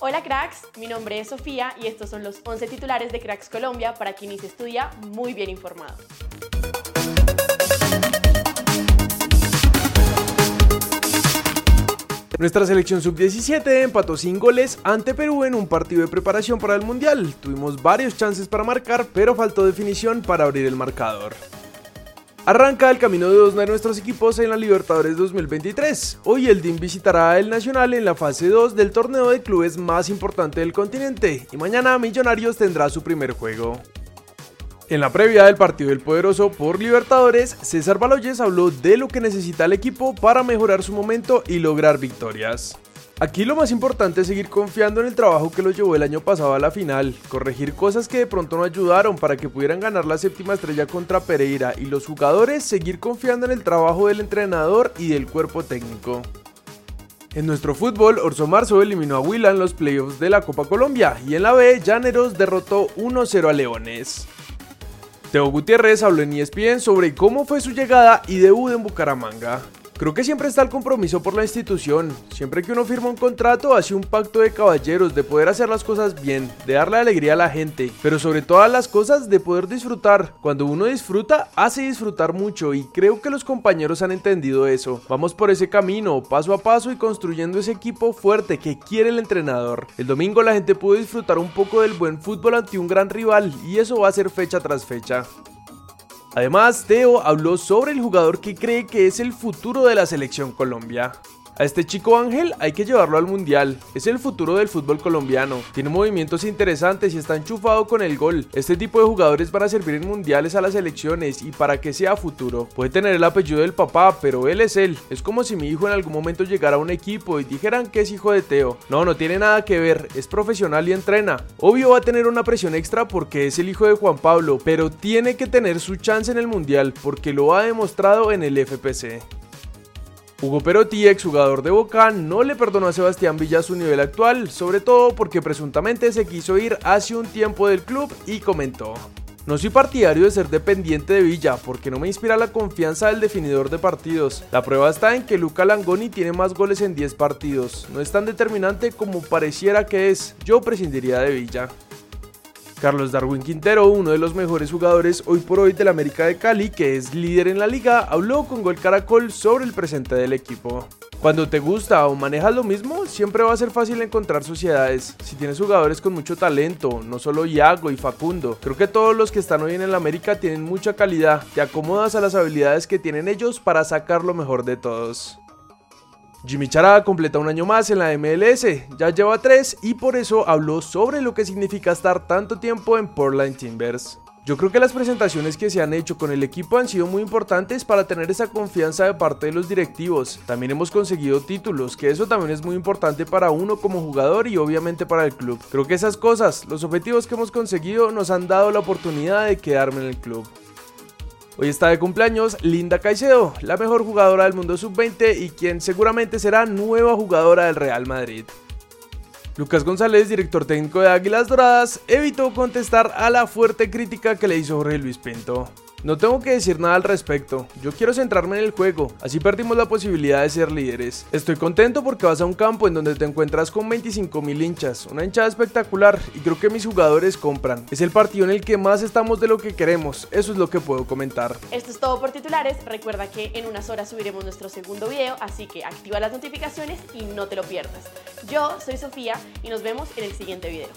Hola cracks, mi nombre es Sofía y estos son los 11 titulares de Cracks Colombia para quien se estudia muy bien informado. Nuestra selección sub-17 empató sin goles ante Perú en un partido de preparación para el Mundial. Tuvimos varios chances para marcar, pero faltó definición para abrir el marcador. Arranca el camino de dos de nuestros equipos en la Libertadores 2023. Hoy el DIM visitará el Nacional en la fase 2 del torneo de clubes más importante del continente y mañana Millonarios tendrá su primer juego. En la previa del partido del Poderoso por Libertadores, César Baloyes habló de lo que necesita el equipo para mejorar su momento y lograr victorias. Aquí lo más importante es seguir confiando en el trabajo que los llevó el año pasado a la final, corregir cosas que de pronto no ayudaron para que pudieran ganar la séptima estrella contra Pereira y los jugadores seguir confiando en el trabajo del entrenador y del cuerpo técnico. En nuestro fútbol, Orso Marzo eliminó a Huila en los playoffs de la Copa Colombia y en la B, Llaneros derrotó 1-0 a Leones. Teo Gutiérrez habló en ESPN sobre cómo fue su llegada y debut en Bucaramanga. Creo que siempre está el compromiso por la institución. Siempre que uno firma un contrato, hace un pacto de caballeros, de poder hacer las cosas bien, de darle alegría a la gente, pero sobre todas las cosas de poder disfrutar. Cuando uno disfruta, hace disfrutar mucho y creo que los compañeros han entendido eso. Vamos por ese camino, paso a paso y construyendo ese equipo fuerte que quiere el entrenador. El domingo la gente pudo disfrutar un poco del buen fútbol ante un gran rival y eso va a ser fecha tras fecha. Además, Teo habló sobre el jugador que cree que es el futuro de la selección Colombia. A este chico Ángel hay que llevarlo al mundial. Es el futuro del fútbol colombiano. Tiene movimientos interesantes y está enchufado con el gol. Este tipo de jugadores van a servir en mundiales a las selecciones y para que sea futuro. Puede tener el apellido del papá, pero él es él. Es como si mi hijo en algún momento llegara a un equipo y dijeran que es hijo de Teo. No, no tiene nada que ver. Es profesional y entrena. Obvio va a tener una presión extra porque es el hijo de Juan Pablo, pero tiene que tener su chance en el mundial porque lo ha demostrado en el FPC. Hugo Perotti, exjugador de Boca, no le perdonó a Sebastián Villa su nivel actual, sobre todo porque presuntamente se quiso ir hace un tiempo del club y comentó. No soy partidario de ser dependiente de Villa porque no me inspira la confianza del definidor de partidos. La prueba está en que Luca Langoni tiene más goles en 10 partidos. No es tan determinante como pareciera que es. Yo prescindiría de Villa. Carlos Darwin Quintero, uno de los mejores jugadores hoy por hoy del América de Cali, que es líder en la liga, habló con Gol Caracol sobre el presente del equipo. Cuando te gusta o manejas lo mismo, siempre va a ser fácil encontrar sociedades. Si tienes jugadores con mucho talento, no solo Iago y Facundo, creo que todos los que están hoy en el América tienen mucha calidad. Te acomodas a las habilidades que tienen ellos para sacar lo mejor de todos. Jimmy Chará completa un año más en la MLS, ya lleva tres y por eso habló sobre lo que significa estar tanto tiempo en Portland Timbers. Yo creo que las presentaciones que se han hecho con el equipo han sido muy importantes para tener esa confianza de parte de los directivos. También hemos conseguido títulos, que eso también es muy importante para uno como jugador y obviamente para el club. Creo que esas cosas, los objetivos que hemos conseguido nos han dado la oportunidad de quedarme en el club. Hoy está de cumpleaños Linda Caicedo, la mejor jugadora del mundo sub-20 y quien seguramente será nueva jugadora del Real Madrid. Lucas González, director técnico de Águilas Doradas, evitó contestar a la fuerte crítica que le hizo Jorge Luis Pinto. No tengo que decir nada al respecto, yo quiero centrarme en el juego, así perdimos la posibilidad de ser líderes. Estoy contento porque vas a un campo en donde te encuentras con 25 mil hinchas, una hinchada espectacular y creo que mis jugadores compran. Es el partido en el que más estamos de lo que queremos, eso es lo que puedo comentar. Esto es todo por titulares, recuerda que en unas horas subiremos nuestro segundo video, así que activa las notificaciones y no te lo pierdas. Yo soy Sofía y nos vemos en el siguiente video.